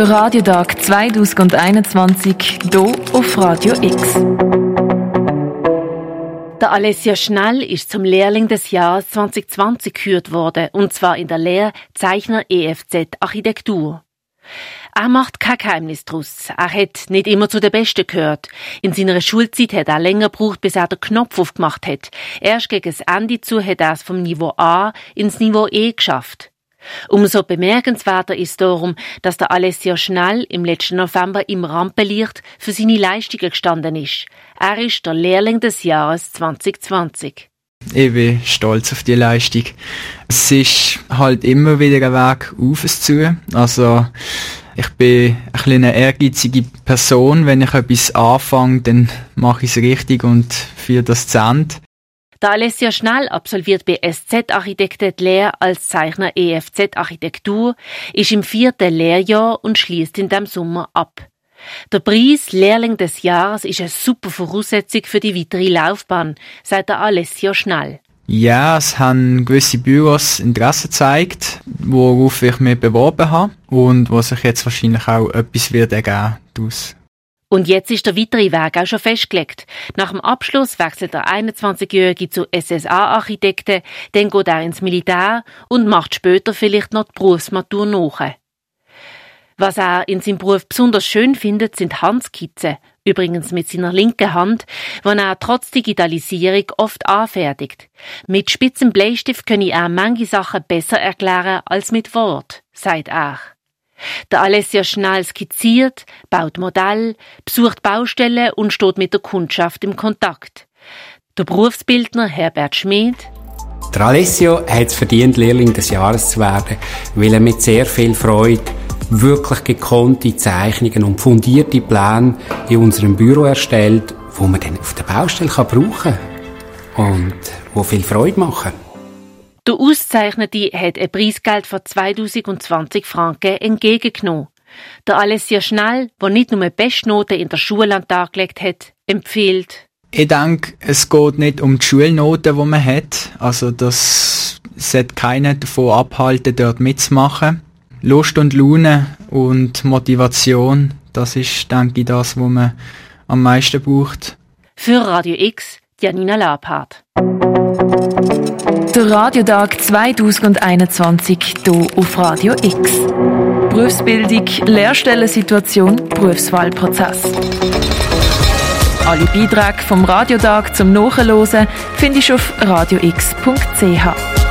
Der Radiotag 2021 hier auf Radio X. Der Alessia Schnell ist zum Lehrling des Jahres 2020 gekürt worden, und zwar in der Lehre Zeichner EFZ Architektur. Er macht kein Geheimnis draus. Er hat nicht immer zu den Besten gehört. In seiner Schulzeit hat er länger gebraucht, bis er den Knopf aufgemacht hat. Erst gegen das Ende zu hat er es vom Niveau A ins Niveau E geschafft. Umso bemerkenswerter ist darum, dass der Alessio Schnell im letzten November im Rampenlicht für seine Leistungen gestanden ist. Er ist der Lehrling des Jahres 2020. Ich bin stolz auf die Leistung. Es ist halt immer wieder ein Weg auf es zu. Also, ich bin ein eine ehrgeizige Person. Wenn ich etwas anfange, dann mache ich es richtig und führe das zu Ende. Der Alessio Schnell absolviert bei SZ Architekten die Lehre als Zeichner EFZ Architektur, ist im vierten Lehrjahr und schließt in dem Sommer ab. Der Preis Lehrling des Jahres ist eine super Voraussetzung für die weitere Laufbahn, sagt der Alessio Schnell. Ja, es haben gewisse Büros Interesse gezeigt, worauf ich mich beworben habe und wo sich jetzt wahrscheinlich auch etwas wird ergeben daraus. Und jetzt ist der weitere Weg auch schon festgelegt. Nach dem Abschluss wechselt der 21-Jährige zu SSA-Architekten, dann geht er ins Militär und macht später vielleicht noch die Berufsmatur nach. Was er in seinem Beruf besonders schön findet, sind Handskizzen, übrigens mit seiner linken Hand, die er trotz Digitalisierung oft anfertigt. Mit spitzem Bleistift könne er manche Sachen besser erklären als mit Wort, sagt er. Der Alessio Schnall skizziert, baut Modell, besucht Baustellen und steht mit der Kundschaft im Kontakt. Der Berufsbildner Herbert Schmid. Der Alessio hat es verdient, Lehrling des Jahres zu werden, weil er mit sehr viel Freude wirklich gekonnte Zeichnungen und fundierte Pläne in unserem Büro erstellt, wo man dann auf der Baustelle kann brauchen kann und wo viel Freude machen. Der Auszeichnete hat ein Preisgeld von 2020 Franken entgegengenommen. Der Alessia Schnell, der nicht nur Bestnoten in der Schule an Tag gelegt hat, empfiehlt. Ich denke, es geht nicht um die Schulnoten, die man hat. Also das sollte keiner davon abhalten, dort mitzumachen. Lust und Laune und Motivation, das ist, denke ich, das, was man am meisten braucht. Für Radio X, Janina Labhardt. Der Radiotag 2021 hier auf Radio X. Berufsbildung, Lehrstellensituation, Berufswahlprozess. Alle Beiträge vom Radiotag zum Nachhören findest du auf radiox.ch.